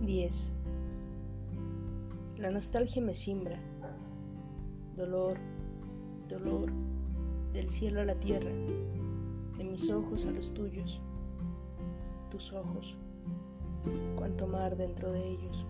10. La nostalgia me simbra. Dolor, dolor, del cielo a la tierra, de mis ojos a los tuyos, tus ojos, cuánto mar dentro de ellos.